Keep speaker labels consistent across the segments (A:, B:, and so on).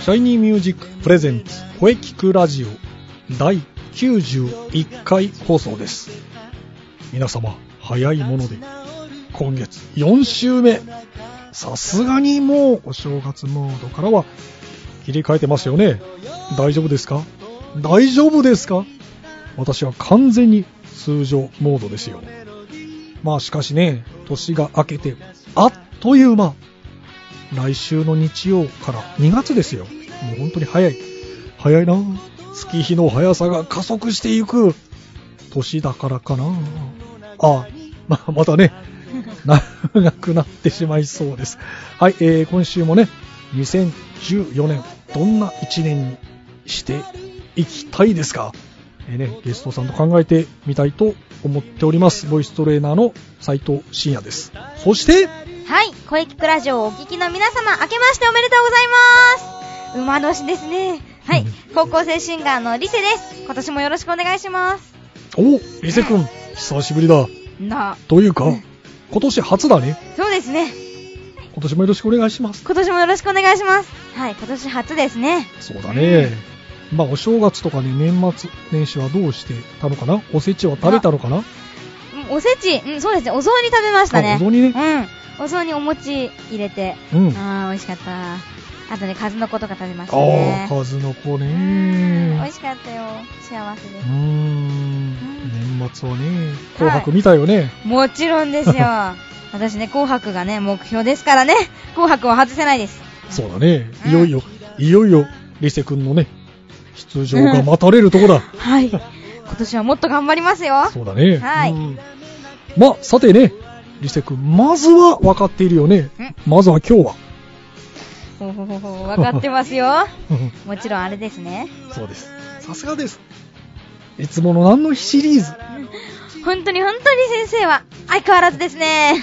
A: シャイニーミュージック presents 声キクラジオ第91回放送です。皆様早いもので今月4週目。さすがにもうお正月モードからは切り替えてますよね。大丈夫ですか？大丈夫ですか？私は完全に通常モードですよ。まあしかしね年が明けてあっという間。来週の日曜から2月ですよもう本当に早い。早いな月日の速さが加速していく年だからかなあ、ま、またね、長くなってしまいそうです。はい、えー、今週もね、2014年、どんな1年にしていきたいですか？えー、ね、ゲストさんと考えてみたいと思っております。ボイストレーナーの斉藤慎也です。そして、
B: はい、声聞くラジオをお聞きの皆様、明けましておめでとうございます馬年ですね。はい、高校生シンガーのリセです。今年もよろしくお願いします。
A: おリセ君、久しぶりだ。
B: な
A: というか、今年初だね。
B: そうですね。
A: 今年もよろしくお願いします。
B: 今年もよろしくお願いします。はい、今年初ですね。
A: そうだね。まあ、お正月とかね、年末年始はどうしてたのかな？おせちは食べたのかな？
B: おせち、うん、そうですね、お雑煮食べましたね。
A: お雑煮ね。
B: うん。お雑煮お餅入れて。
A: うん。
B: ああ、美味しかった。あとね、数の子とか食べましたね。
A: ああ、数の子ね。
B: 美味しかったよ。幸せです。
A: うん。年末はね、紅白見たよね。はい、
B: もちろんですよ。私ね、紅白がね、目標ですからね。紅白は外せないです。
A: そうだね。いよいよ、うん、いよいよ、リセ君のね、出場が待たれるとこだ。
B: はい。今年はもっと頑張りますよ。
A: そうだね。
B: はい。
A: まあ、さてね、リセ君、まずは分かっているよね。まずは今日は。
B: ほほほほ、分かってますよ。もちろんあれですね。
A: そうです。さすがです。いつもの何の日シリーズ。
B: 本当に本当に先生は相変わらずですね。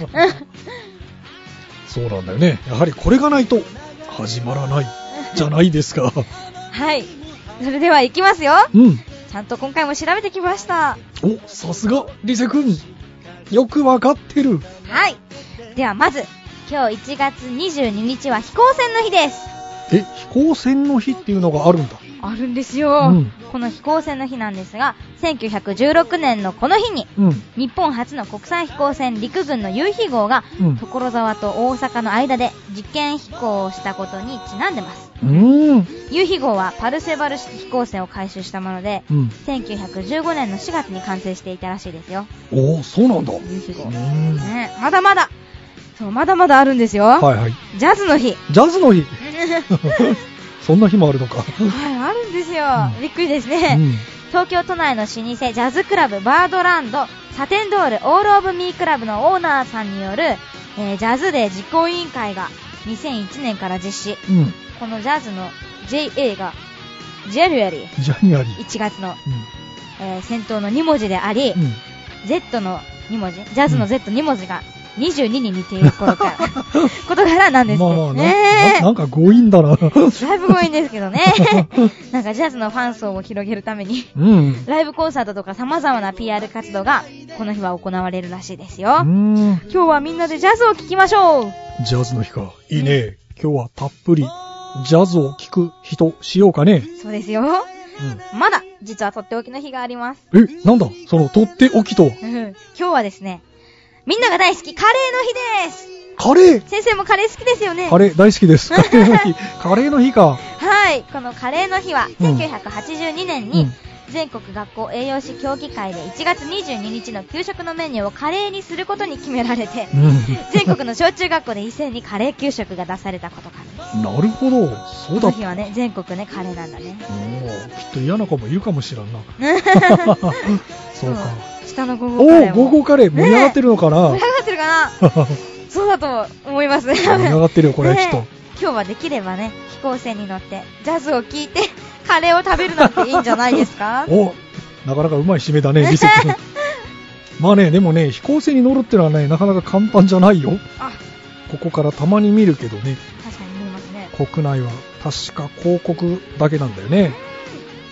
A: そうなんだよね。やはりこれがないと始まらないじゃないですか。
B: はい。それでは行きますよ。
A: うん。
B: ちゃんと今回も調べてきました。
A: お、さすが、リセ君。よくわかってる。
B: はい。ではまず、今日1月22日は飛行船の日です。
A: え、飛行船の日っていうのがあるんだ。
B: あるんですよ、うん、この飛行船の日なんですが、1916年のこの日に、うん、日本初の国際飛行船陸軍の夕日号が、うん、所沢と大阪の間で実験飛行をしたことにちなんでます。夕日号はパルセバル式飛行船を回収したもので、うん、1915年の4月に完成していたらしいですよ。
A: おお、そうなんだ。
B: 夕日号。ね、まだまだそう、まだまだあるんですよ。はい
A: はい。
B: ジャズの日。
A: ジャズの日 そんな日もあるのか。はい、
B: あるんですよ。うん、びっくりですね、うん、東京都内の老舗ジャズクラブバードランドサテンドールオールオブミークラブのオーナーさんによる、えー、ジャズデー実行委員会が2001年から実施。うん、このジャズの JA が
A: January。January。
B: 1月の、うん、えー、先頭の2文字であり、Z の2文字、ジャズの Z2 文字が22に似ていることから、事柄なんですけどね。
A: まあ、なんか強引だな。だい
B: ぶ強引ですけどね。なんかジャズのファン層を広げるために、うん、ライブコンサートとか様々な PR 活動が、この日は行われるらしいですよ。今日はみんなでジャズを聴きましょう
A: ジャズの日か。いいね。今日はたっぷり、ジャズを聴く日としようかね。
B: そうですよ。うん、まだ、実はとっておきの日があります。
A: え、なんだ？そのとっておきと。
B: 今日はですね、みんなが大好き、カレーの日です
A: カレー？
B: 先生もカレー好きですよね
A: カレー大好きです。カレーの日。カレーの日か。
B: はい。このカレーの日は、1982年に、全国学校栄養士協議会で1月22日の給食のメニューをカレーにすることに決められて、全国の小中学校で一斉にカレー給食が出されたことからです。
A: なるほど。そうだこの
B: 日はね、全国ね、カレーなんだね。
A: おきっと嫌な子もいるかもしらんな。
B: そうか。下のゴーゴーカレー
A: おお、ゴーゴーカレー盛り上がってるのかな、
B: 盛り上がってるかな？そうだと思います。盛
A: り上がってるよ、これはきっと。
B: 今日はできればね、飛行船に乗って、ジャズを聴いて、カレーを食べるなんていいんじゃないですか？
A: おなかなかうまい締めだね、リセ君。まあね、でもね、飛行船に乗るってのはね、なかなか簡単じゃないよ。あここからたまに見るけどね。
B: 確かに見えますね。
A: 国内は確か広告だけなんだよね。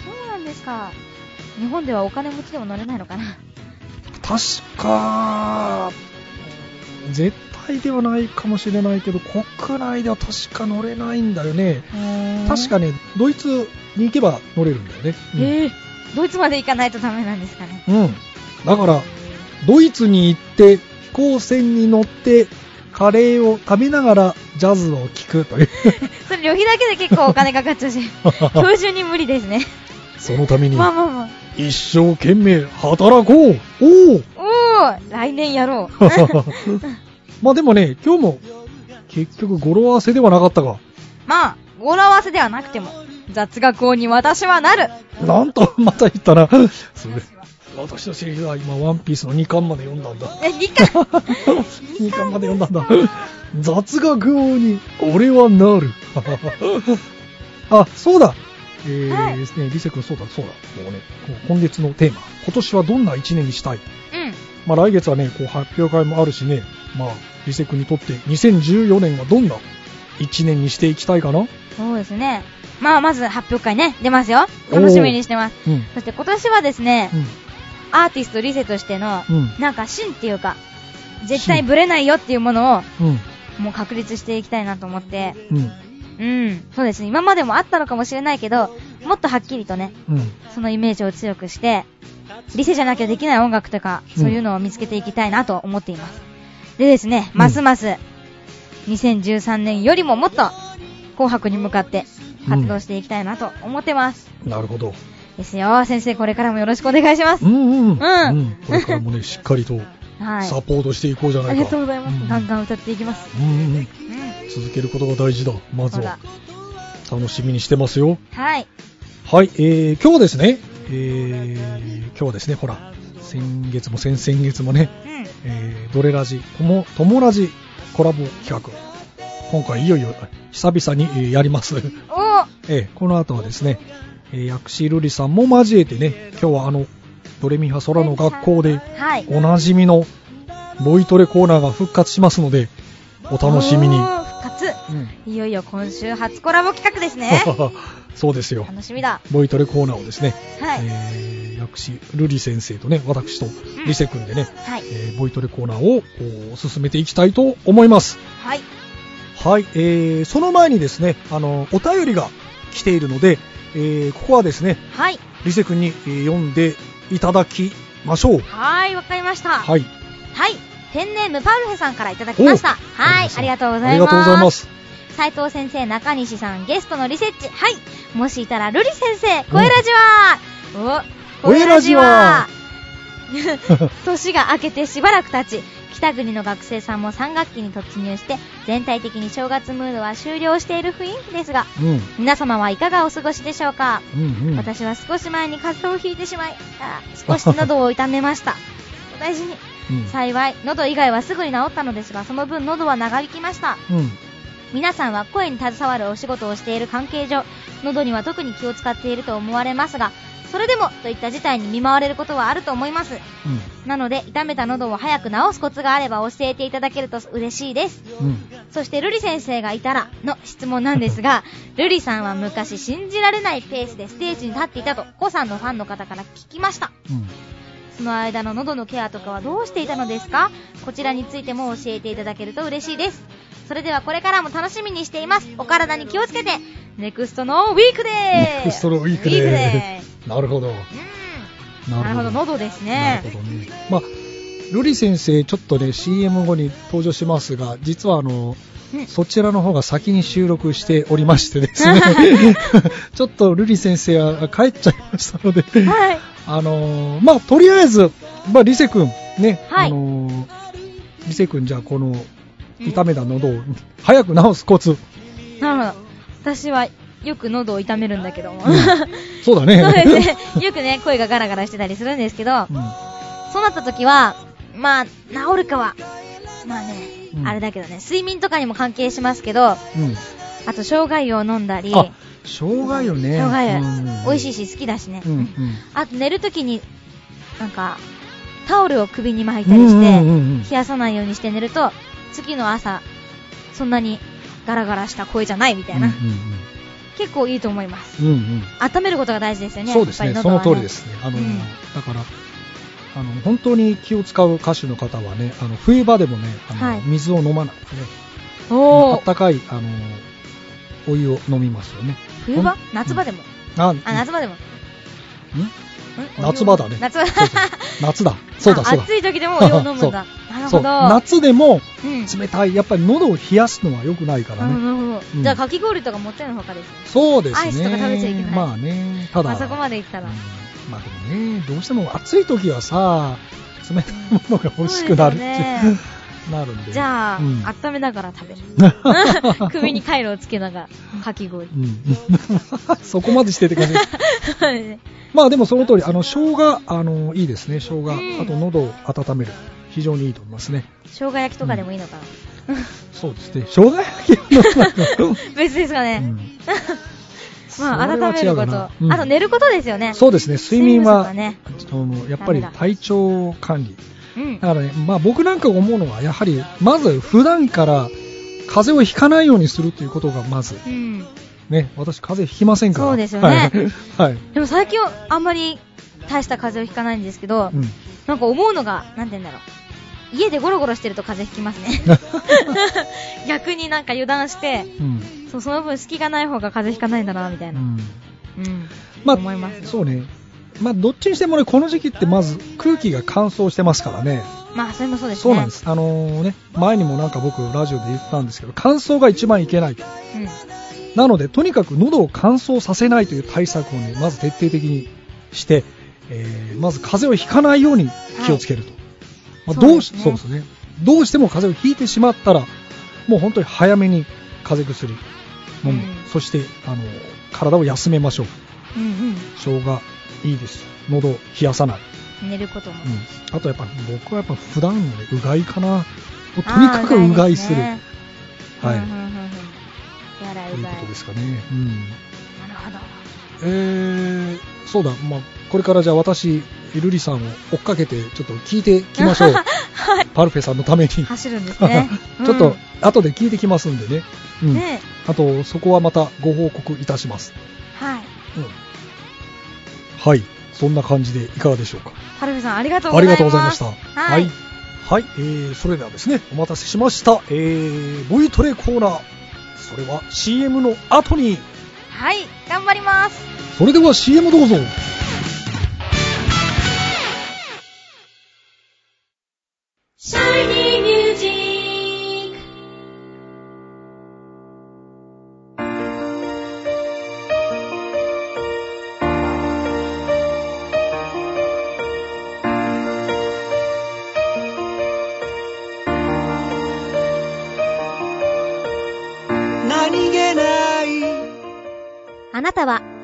B: そうなんですか。日本ではお金持ちでも乗れないのかな？
A: 確か、絶対ではないかもしれないけど、国内では確か乗れないんだよね。確かね、ドイツに行けば乗れるんだよね。
B: うん、えー、ドイツまで行かないとダメなんですかね。
A: うん。だから、ドイツに行って飛行船に乗ってカレーを食べながらジャズを聴くという
B: それ旅費だけで結構お金かかっちゃうし今日中に無理ですね
A: そのために
B: まあまあまあ
A: 一生懸命働こうおお
B: おお来年やろう
A: まあでもね今日も結局語呂合わせではなかったが
B: まあ語呂合わせではなくても雑学王に私はなる
A: なんとまた言ったなそれ 私のセリフは今、ワンピースの2巻まで読んだんだ。
B: え、2巻
A: ?2 巻まで読んだんだ。雑学王に俺はなる。あ、そうだ。えー、はい、ですね、リセ君そうだ、そうだ。もうね、今月のテーマ。今年はどんな1年にしたい？うん。まあ来月はね、こう発表会もあるしね、まあ、リセ君にとって2014年はどんな1年にしていきたいかな？
B: そうですね。まあ、まず発表会ね、出ますよ。楽しみにしてます。うん、そして今年はですね、うんアーティストリセとしての、うん、なんか芯っていうか、絶対ブレないよっていうものを、もう確立していきたいなと思って、うん、うん、そうですね。今までもあったのかもしれないけど、もっとはっきりとね、うん、そのイメージを強くして、リセじゃなきゃできない音楽とか、そういうのを見つけていきたいなと思っています。でですね、ますます、2013年よりももっと、紅白に向かって活動していきたいなと思ってます。
A: なるほど。
B: ですよ。先生、これからもよろしくお願いします。
A: うんうん。うん。うん、これからもね、しっかりと、サポートしていこうじゃないか。あ
B: りがとうございます。うん、ガンガン歌っていきます。
A: うんうん。続けることが大事だ。まずは。楽しみにしてますよ。
B: はい。
A: はい、えー、今日ですね、えー、今日はですね、ほら、先月も先々月もね、うん、えー、ドレラジ、とも、ともラジコラボ企画。今回いよいよ久々にやります。お えー、この後はですね、えー、薬師瑠璃さんも交えてね、今日はあの、ドレミファ空の学校で、おなじみのボイトレコーナーが復活しますので、お楽しみに。
B: 復活、うん、いよいよ今週初コラボ企画ですね。
A: そうですよ。
B: 楽しみだ。
A: ボイトレコーナーをですね、はい、えー、薬師瑠璃先生とね、私とリセ君でね、うん、はい、えー、ボイトレコーナーを進めていきたいと思います。
B: はい。
A: はい、えー、その前にですね、あの、お便りが来ているので、えー、ここはですね、
B: はい。
A: リセ君に、えー、読んでいただきましょう。
B: はい、わかりました。
A: はい。
B: はい。ペンネームパルフェさんからいただきました。はい、あ
A: りがとうございます。
B: 斉藤先生、中西さん、ゲストのリセッチ。はい。もしいたら、ルリ先生、声ラジは、
A: お、声ラジは、
B: 年が明けてしばらく経ち、北国の学生さんも3学期に突入して全体的に正月ムードは終了している雰囲気ですが、うん、皆様はいかがお過ごしでしょうか、うんうん、私は少し前に風邪をひいてしまい少し喉を痛めました。お大事に、うん、幸い喉以外はすぐに治ったのですがその分喉は長引きました、うん。皆さんは声に携わるお仕事をしている関係上喉には特に気を使っていると思われますがそれでもといった事態に見舞われることはあると思います、うん、なので痛めた喉を早く治すコツがあれば教えていただけると嬉しいです、うん、そして瑠璃先生がいたらの質問なんですが 瑠璃さんは昔信じられないペースでステージに立っていたとコさんのファンの方から聞きました、うんその間の喉のケアとかはどうしていたのですか？こちらについても教えていただけると嬉しいです。それではこれからも楽しみにしています。お体に気をつけて、ネクストのウィークで
A: ーネクストのウィークでーなるほど。
B: なるほど、喉ですね。なるほどね。
A: まあ、瑠璃先生、ちょっとね、CM 後に登場しますが、実はあの、そちらの方が先に収録しておりましてですね ちょっと瑠璃先生は帰っちゃいましたのではい、あのー、まあ、とりあえず、まあ、リセ君、ね、はい、あのー、リセ君、じゃあこの、痛めた喉を早く治すコツ。
B: なるほど。私はよく喉を痛めるんだけども、
A: うん、そうだね。
B: そうですね。よくね、声がガラガラしてたりするんですけど、うん、そうなった時は、まあ、治るかは、まあね、うん、あれだけどね、睡眠とかにも関係しますけど、うん、あと、生姜湯を飲んだり、あ、
A: 生姜湯ね。
B: 生姜湯、うん、美味しいし好きだしね。うんうん、あと、寝るときに、なんか、タオルを首に巻いたりして、冷やさないようにして寝ると、次の朝、そんなにガラガラした声じゃないみたいな。うんうんうん、結構いいと思います、うんうん。温めることが大事ですよね。
A: そうですね。ねその通りですね。あの、うん、だから、あの、本当に気を使う歌手の方はね、あの、冬場でもね、あの、はい、水を飲まないでね。おあったかい、あの、お湯を飲みますよね。
B: 冬場？夏場でも？あ、夏場でも。ん？
A: 夏場だね。
B: 夏場。
A: 夏だ。そうだそうだ。
B: 暑い時でもお湯を飲むんだ。なるほど。
A: 夏でも冷たい、やっぱり喉を冷やすのは良くないからね。なるほ
B: ど。じゃあかき氷とか持ってのほかですね。
A: そうですね。ア
B: イスとか食べちゃいけない。
A: まあね。ただ。
B: あそこまで行ったら。
A: まあでもね、どうしても暑い時はさ、冷たいものが欲しくなるっていう。なるんで。
B: じゃあ、うん、温めながら食べる。首にカイロをつけながら、かき氷。うん、
A: そこまでしてって感じ。まあでもその通り、あの、生姜、あの、いいですね、生姜。あと喉を温める。非常にいいと思いますね。
B: 生姜焼きとかでもいいのかな、
A: うん、そうですね。生姜焼き
B: の別ですかね。うん、まあ、温めること、うん、あと寝ることですよね。
A: そうですね。睡眠は、ね、やっぱり体調管理。だからね、まあ僕なんか思うのは、やはり、まず普段から風邪をひかないようにするということがまず、うん、ね、私風邪ひきませんから。
B: そうですよね。はい。でも最近あんまり大した風邪をひかないんですけど、うん、なんか思うのが、なんて言うんだろう。家でゴロゴロしてると風邪ひきますね。逆になんか油断して、うん、そうその分隙がない方が風邪ひかないんだな、みたいな。うん。
A: うん、まあ、思います、ね、そうね。まあ、どっちにしてもね、この時期ってまず空気が乾燥してますからね。
B: まあ、それもそうですね。
A: そうなんです。あのー、ね、前にもなんか僕ラジオで言ったんですけど、乾燥が一番いけないと。うん。なので、とにかく喉を乾燥させないという対策をね、まず徹底的にして、えー、まず風邪をひかないように気をつけると。はい、まあ、どうし、そうですね。どうしても風邪をひいてしまったら、もう本当に早めに風邪薬飲む。うん、そして、あの、体を休めましょう。うんうん。生姜いいです。喉冷やさない。
B: 寝ることも、
A: うん、あとやっぱ僕はやっぱ普段の、ね、うがいかな。とにかくうがいする。ね、はい。うんうんうん
B: やら
A: いうことですかね。うん。
B: なるほど。
A: えー、そうだ、まあ、これからじゃあ私、ルリさんを追っかけて、ちょっと聞いてきましょう。はい、パルフェさんのために。
B: 走るんですね。
A: ちょっと、後で聞いてきますんでね。うん。ねあと、そこはまたご報告いたします。
B: はい。うん。
A: はい。そんな感じでいかがでしょうか？
B: パルフェさん、ありがとうございました。ありがとうございました。
A: はい。はい、えー、それではですね、お待たせしました。えー、ボイトレコーナー。それは CM の後に。
B: はい、頑張ります。
A: それでは CM どうぞ。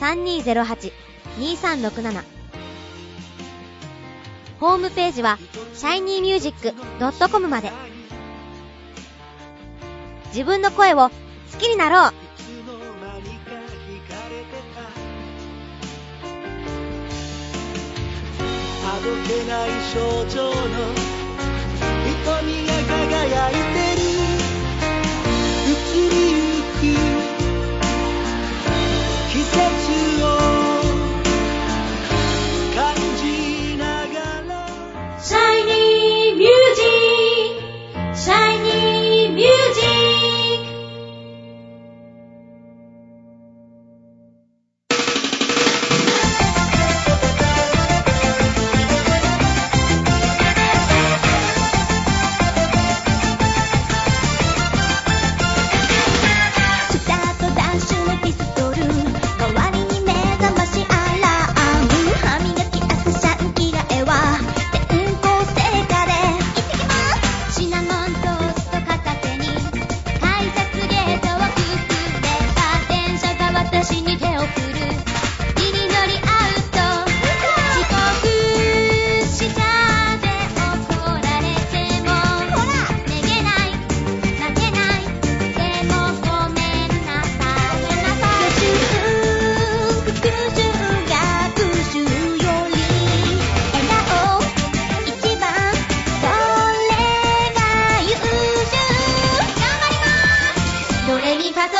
B: 3208-2367ホームページは shinymusic.com まで。自分の声を好きになろう。あどけない症状の瞳が輝いて
C: 今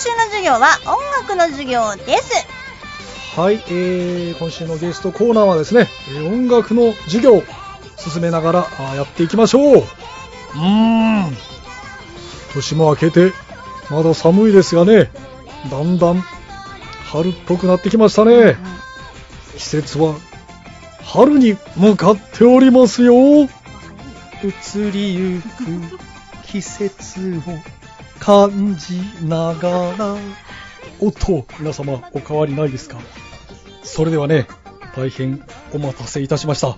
C: 週の授業は音楽の授業です
A: はい、えー、今週のゲストコーナーはですね、えー音楽の授業を進めながらあーやっていきましょう。うーん。年も明けて、まだ寒いですがね、だんだん春っぽくなってきましたね。季節は春に向かっておりますよ。移りゆく季節を感じながら。おっと、皆様お変わりないですか？それではね、大変お待たせいたしました。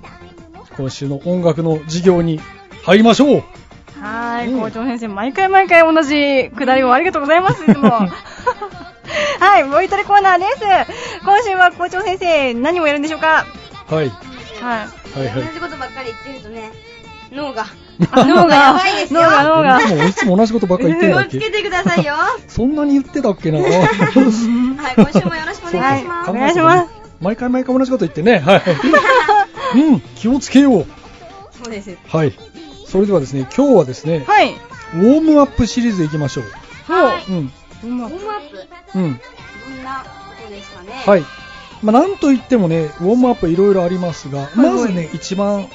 A: 今週の音楽の授業に入りましょう。
D: はーい、
A: うん
D: 校長先生、毎回毎回同じくだりをありがとうございます、いつも。はい、ボイトレコーナーです。今週は校長先生、何をやるんでしょうか？
A: はい。
D: はい。
A: はいはい。
B: 同じことばっかり言ってるとね、脳が、
D: あ
B: 脳がやばいですよ。
D: 脳が脳が
A: いつもいつも同じことばっかり言ってん
B: 気
A: だっけ？
B: をつけてくださいよ。は
A: そんなに言ってたっけな？
B: い、今週もよろしくお願いします。
D: はいお願いします。
A: 毎回毎回同じこと言ってね。はい。うん、気をつけよう。
B: そうです。
A: はい。それではですね、今日はですね、
D: はい。
A: ウォームアップシリーズ行きましょう。
B: はい。
A: うん。
B: ウォームアップ、
A: うん。
B: どんなことですかね？
A: はい。まあ、なんといってもね、ウォームアップいろいろありますが、まずね、一番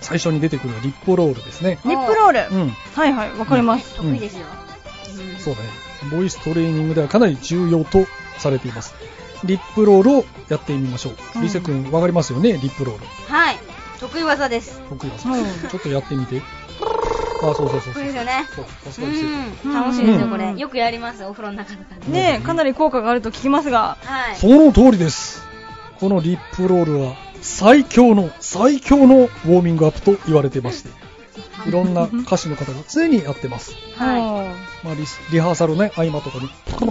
A: 最初に出てくるのはリップロールですね。
D: リップロール。
A: うん。
D: はいはい、わかります。
B: 得意ですよ。うん
A: そうだね。ボイストレーニングではかなり重要とされています。リップロールをやってみましょう。
D: うん
A: リセ君わかりますよね、リップロール。
B: はい。得意技です。
A: 得意です。
D: うん
A: ちょっとやってみて。あ、そうそうそうそう。
B: 得意ですよね。
A: そう。
B: ん。楽しいですよ、
D: うん
B: これ。よくやります、お風呂の中とかで。
D: ねえ、かなり効果があると聞きますが。
B: はい。
A: その通りです。このリップロールは最強の最強のウォーミングアップと言われてまして、いろんな歌手の方が常にやってます。
B: はい
A: まあ、リスリハーサルね、合間とかに、プル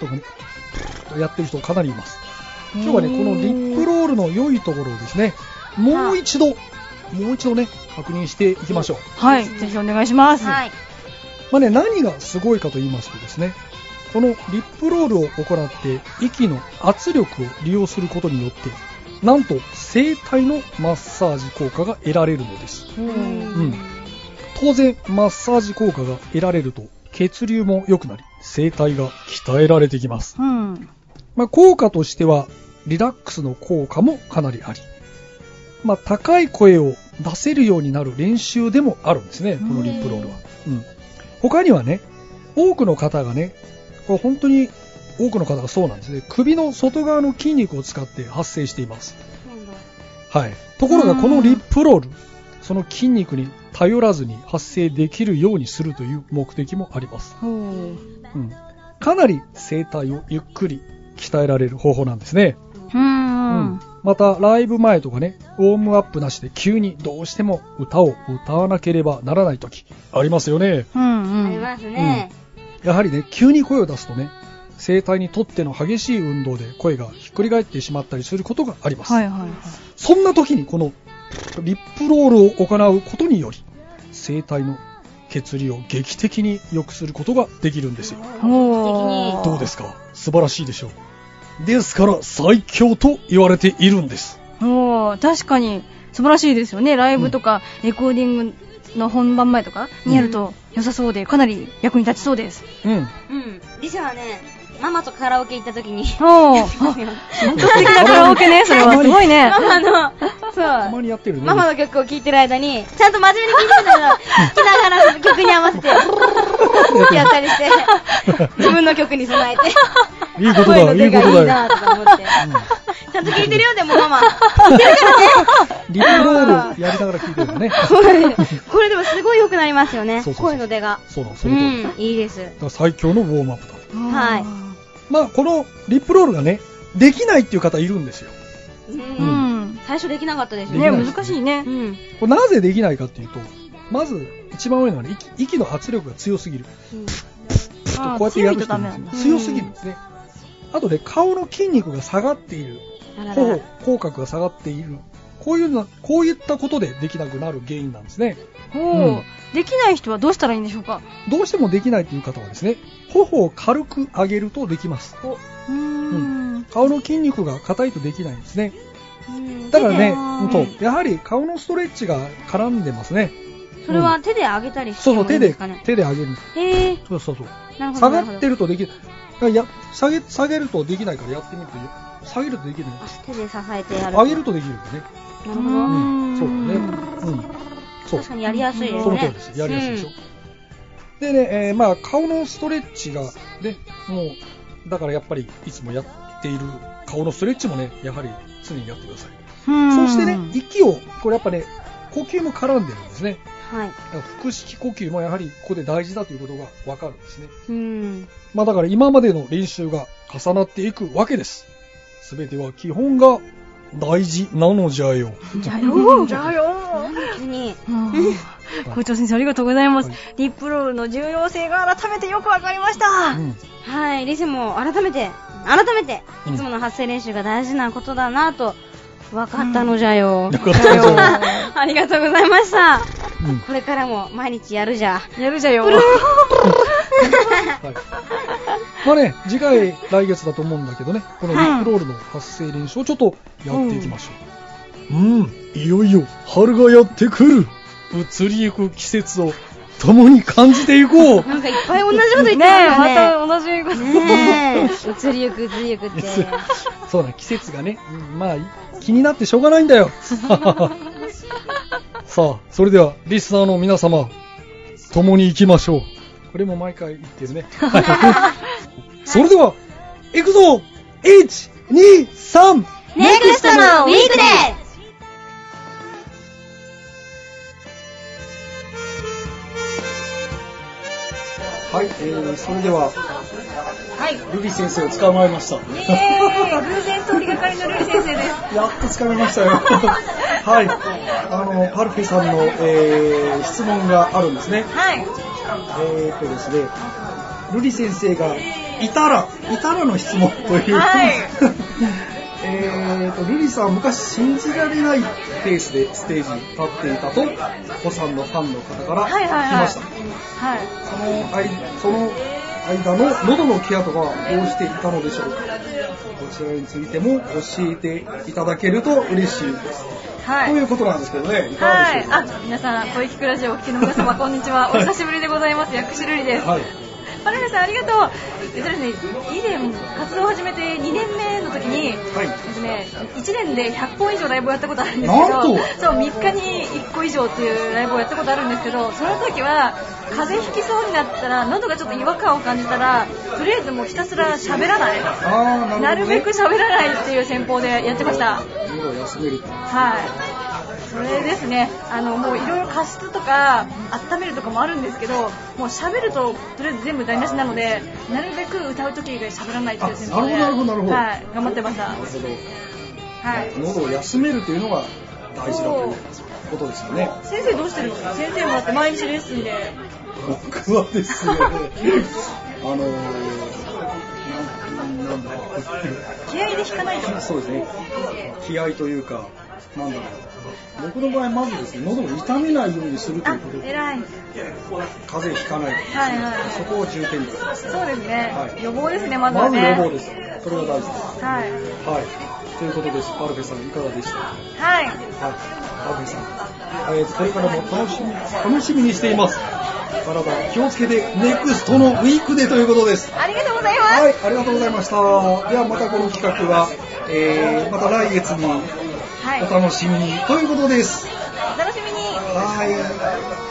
A: とかね、やってる人かなりいます。今日はね、このリップロールの良いところをですね、もう一度、もう一度ね、確認していきましょう。
D: はい、ぜひお願いします。
B: はい。
A: まあね、何がすごいかと言いますとですね、このリップロールを行って息の圧力を利用することによって、なんと声帯のマッサージ効果が得られるのです。
D: うん
A: うん。当然、マッサージ効果が得られると、血流も良くなり、声帯が鍛えられてきます。
D: うん。
A: まあ、効果としては、リラックスの効果もかなりあり、まあ、高い声を出せるようになる練習でもあるんですね、このリップロールは。うん。他にはね、多くの方がね、これ本当に多くの方がそうなんですね。首の外側の筋肉を使って発生しています。はい。ところがこのリップロール、その筋肉に頼らずに発生できるようにするという目的もあります。
D: ほう。
A: うん。かなり声帯をゆっくり鍛えられる方法なんですね。
D: う。
A: うんまた、ライブ前とかね、ウォームアップなしで急にどうしても歌を歌わなければならない時ありますよね。
D: うんうん。
B: ありますね。
A: やはりね、急に声を出すとね、声帯にとっての激しい運動で声がひっくり返ってしまったりすることがあります。
D: はいはいはい。
A: そんな時にこのリップロールを行うことにより、声帯の血流を劇的に良くすることができるんですよ。どうですか？素晴らしいでしょう。ですから最強と言われているんです。
D: おー確かに素晴らしいですよね。ライブとかレコーディングの本番前とかにやると良さそうで、かなり役に立ちそうです。
A: うん。
B: うん。実はね、ママとカラオケ行った時に、
D: おー本当素敵なカラオケね、それは。すごいね。
B: ママの、そう。
A: たまにやってるね。
B: ママの曲を聴いてる間に、ちゃんと真面目に聴いてるんだけど、聴きながら曲に合わせて、やったりして、自分の曲に備えて、
A: いいことだ、いいことだよ。
B: ちゃんと聴いてるよ、でもママ。聴いてるからね。
A: リップロールやりながら聞いてるのね。
B: これでもすごい良くなりますよね声の出が。
A: そう
B: いいです。
A: ら最強のウォームアップだ。
B: はい
A: まあ、このリップロールがね、できないっていう方いるんですよ。
B: う。
D: うんん。
B: 最初できなかったです
A: で
D: ね、難しいね
B: う。ん。
A: これなぜできないかっていうと、まず一番上のはね、息息の圧力が強すぎる。
D: あー
A: こうやってやる人。
D: 強
A: すぎるんですね。あとね、顔の筋肉が下がっている。頬、口角が下がっている。こういうの、こういったことでできなくなる原因なんですね。
D: ほ
A: うん
D: う。できない人はどうしたらいいんでしょうか？
A: どうしてもできないという方はですね、頬を軽く上げるとできます。
D: うーん。
A: 顔の筋肉が硬いとできないんですね。
B: うん
A: だからね、そう、やはり顔のストレッチが絡んでますね。
B: それは手で上げたりしてもいいんですかね、
A: そうそう、手で、手で上げる。へえ。そうそうそう。下がってるとできる。や、下げ、下げるとできないからやってみると、下げるとできるね。
B: 手で支えてやる。
A: 上げるとできるよね。
B: なるほど。う
A: ん、そうだね。うん。
B: そう。確かにやりやすいですね。
A: その通りです。やりやすいでしょ。うん、でね、えー、まあ、顔のストレッチが、ね、もう、だからやっぱり、いつもやっている顔のストレッチもね、やはり常にやってください。そしてね、息を、これやっぱね、呼吸も絡んでるんですね。はい。腹式呼吸もやはりここで大事だということがわかるんですね。うん。まあだから今までの練習が重なっていくわけです。すべては基本が大事なのじゃよ。
D: じゃよ。
B: じゃよ。急に。
D: 校長先生ありがとうございます。はい、リップロールの重要性が改めてよくわかりました。うん、
B: はい、リスも改めて、改めて、いつもの発声練習が大事なことだなと分かったのじゃよ。
A: 分かったよ。
B: ありがとうございました。うん、これからも毎日やるじゃ。
D: やるじゃよ。
A: まあね、次回来月だと思うんだけどね、このリップロールの発声練習をちょっとやっていきましょう。うん、うん、いよいよ春がやってくる。移りゆく季節を共に感じていこう。
B: なんかいっぱい同じこと言ってます
D: ね。ねまた同じこと。
B: ね移りゆく移りゆくって。
A: そうだ、季節がね、まあ、気になってしょうがないんだよ。さあ、それでは、リスナーの皆様、共に行きましょう。これも毎回言ってるね。それでは、行くぞ !1、2、3!
C: ネクストのウィークで
A: はい、えー、それでは、はい、ルビ先生を捕まえました。イ
D: エーイ偶然通りがかりのルビ先生です。
A: やっと捕まえましたよ。はい、あの、パルフェさんの、えー、質問があるんですね。
D: はい。
A: えー、っとですね、ルリ先生が、いたら、いたらの質問という、はい、えーと、ルリさん昔信じられないペースでステージに立っていたと、子さんのファンの方から聞きました。はい、その間、その間の喉のケアとかはどうしていたのでしょうか？こちらについても教えていただけると嬉しいです。はい。ということなんですけどね、いかがでしょうか、はい、
D: あ、皆さん、声聞くラジオお聞きの皆様、こんにちは。お久しぶりでございます。薬師瑠璃です。はい。パルメさんありがとう。えっとですね、以前活動を始めて2年目の時に、はい、えっとね、1年で100本以上ライブをやったことあるんですけど、そう3日に1個以上っていうライブをやったことあるんですけど、その時は風邪ひきそうになったら喉がちょっと違和感を感じたら、とりあえずもうひたすら喋らない。ななるべく喋らないっていう戦法でやってました。
A: 喉を休める。
D: はい。それですね。あのもういろいろ加湿とか温めるとかもあるんですけどもう喋るととりあえず全部台無しなのでなるべく歌う時以外喋らないっていう戦法で
A: なるほどなるほど、
D: はい、頑張ってましたなるほど、
A: はい、喉を休めるというのが大事だということですよね。
D: 先生どうしてるんですか先生もだって毎日レッスンで
A: 僕はですね あのー
D: 気合で弾かないと。
A: そうですね。気合というかなんだろう。僕の場合、まずですね、喉を痛めないようにするということで、
D: 偉い
A: 風邪ひかない。はいはい。そこを重点に。
D: そうですね。はい、予防ですね、まず
A: は、ね。まず予防です。それが大事です。
D: はい。
A: はい。ということです。パルフェさん、いかがでした？
D: はい。はい。
A: パルフェさん、えー、これからも楽しみ、楽しみにしています。体気をつけて、ネクストのウィークでということです。
D: ありがとうございます。
A: はい、ありがとうございました。ではまたこの企画は、えー、また来月にお楽しみに、ということです。
D: お楽しみに。
A: はい。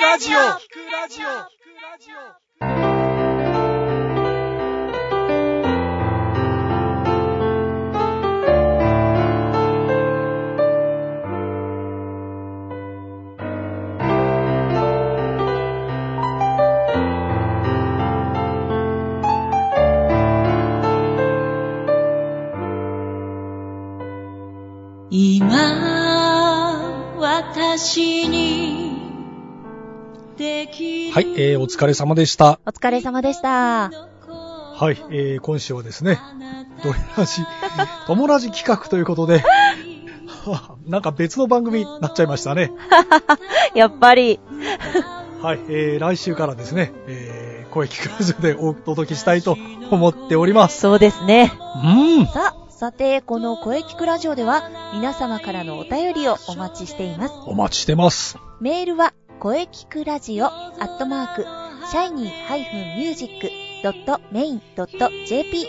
C: ラジオ。ラジオ。ラジオ。
A: えー、お疲れ様でした。
E: お疲れ様でした。
A: はい、えー、今週はですね、ドレラジ、友ラジ企画ということで、なんか別の番組になっちゃいましたね。
E: やっぱり。
A: はい、えー、来週からですね、えー、声聞かずでお届けしたいと思っております。
E: そうですね。
A: うん。
E: さあ、さて、この声聞くラジオでは、皆様からのお便りをお待ちしています。
A: お待ちしてます。
E: メールは、声聞くラジオ、アットマーク、シャイニー -music.main.jp、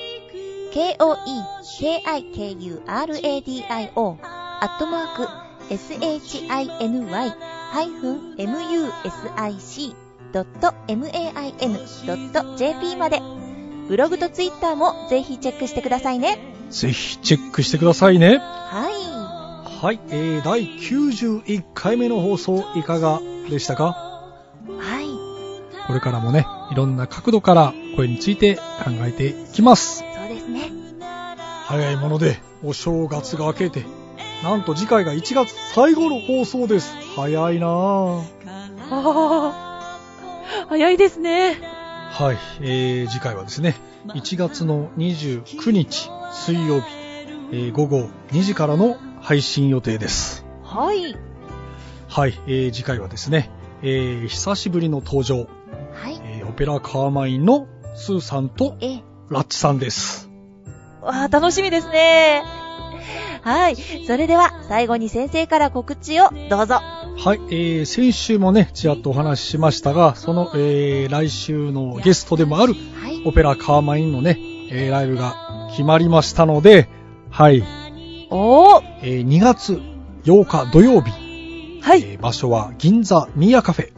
E: k-o-e-k-i-k-u-r-a-d-i-o、アットマーク、shiny-music.main.jp まで、ブログとツイッターもぜひチェックしてくださいね。
A: ぜひチェックしてくださいね。
E: はい。
A: はい、えー、第91回目の放送いかがでしたか？
E: はい。
A: これからもね、いろんな角度から声について考えていきます。
E: そうですね。
A: 早いもので、お正月が明けて、なんと次回が1月最後の放送です。早いなぁ。
E: あ早いですね。
A: はい、えー、次回はですね、1月の29日水曜日、えー、午後2時からの配信予定です。
E: はい。
A: はい、えー、次回はですね、えー、久しぶりの登場。はい。えー、オペラカーマインのスーさんと、ラッチさんです。
E: わあ、楽しみですね。はい。それでは、最後に先生から告知をどうぞ。
A: はい。えー、先週もね、ちらっとお話ししましたが、その、えー、来週のゲストでもある、はい、オペラカーマインのね、えー、ライブが決まりましたので、はい。
E: おー。
A: えー、2月8日土曜日。
E: はい。
A: えー、場所は銀座ミーヤカフェ。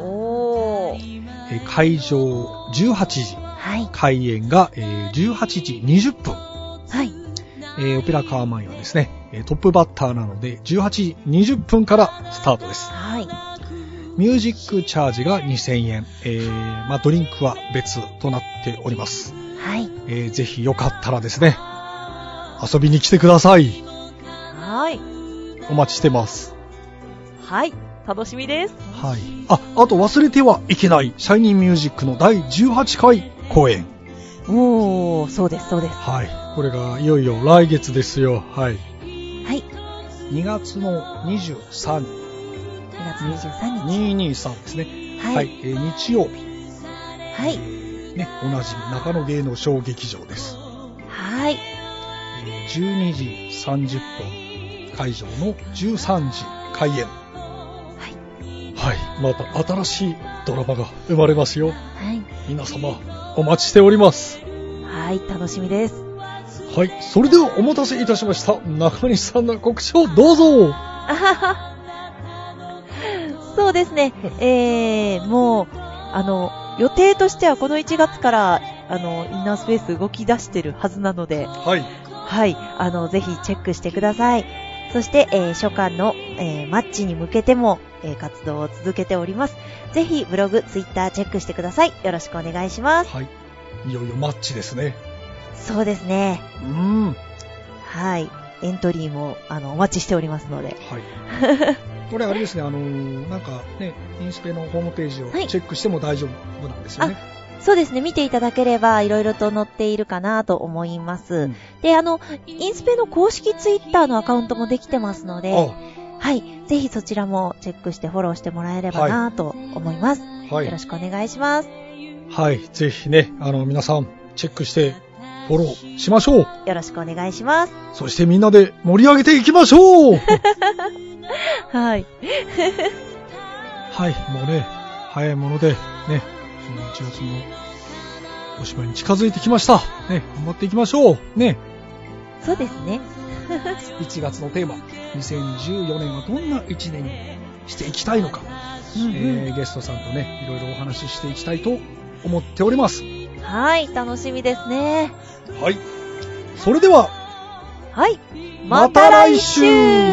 E: お
A: ー。えー、会場18時。
E: はい。
A: 開演が、えー、18時20分。
E: はい。
A: えー、オペラカーマインはですね、トップバッターなので、18時20分からスタートです。
E: はい。
A: ミュージックチャージが2000円、えー、まあ、ドリンクは別となっております。
E: はい。
A: えー、ぜひよかったらですね、遊びに来てください。
E: はい。
A: お待ちしてます。
E: はい。楽しみです。
A: はい。あ、あと忘れてはいけない、シャイニーミュージックの第18回公演。
E: おー、そうです、そうです。
A: はい。これがいよいよ来月ですよ。はい。
E: はい。
A: 2月の23
E: 日。2月23
A: 日。223ですね。はい。はい、えー、日曜日。
E: はい。
A: ね、おなじみ中野芸能小劇場です。
E: はい。
A: えー、12時30分会場の13時開演。
E: はい。
A: はい。また新しいドラマが生まれますよ。は
E: い。
A: 皆様、お待ちしております。
E: はい、楽しみです。
A: はい、それではお待たせいたしました。中西さんの告知をどうぞ。
E: そうですね、えー、もう、あの、予定としてはこの1月から、あの、インナースペース動き出してるはずなので、
A: はい。
E: はい、あの、ぜひチェックしてください。そして、えー、初夏の、えー、マッチに向けても、えー、活動を続けております。ぜひ、ブログ、ツイッターチェックしてください。よろしくお願いします。
A: はい。いよいよマッチですね。
E: そうですね。
A: うん。
E: はい。エントリーも、あの、お待ちしておりますので。
A: はい。これあれですね、あのー、なんかね、インスペのホームページをチェックしても大丈夫なんですよね。はい
E: そうですね、見ていただければ、いろいろと載っているかなと思います。うん、で、あの、インスペの公式ツイッターのアカウントもできてますので、はい、ぜひそちらもチェックしてフォローしてもらえればなと思います、はい。よろしくお願いします。
A: はい、ぜひね、あの、皆さん、チェックしてフォローしましょう。
E: よろしくお願いします。
A: そしてみんなで盛り上げていきましょう
E: はい。
A: はい、もうね、早いもので、ね、1月のおしまいに近づいてきました。ね、頑張っていきましょう。ね。
E: そうですね。
A: 1月のテーマ2014年はどんな1年にしていきたいのか、うんうん、えー、ゲストさんとねいろいろお話ししていきたいと思っております。
E: はい楽しみですね。
A: はい。それでは
E: はい。また来週。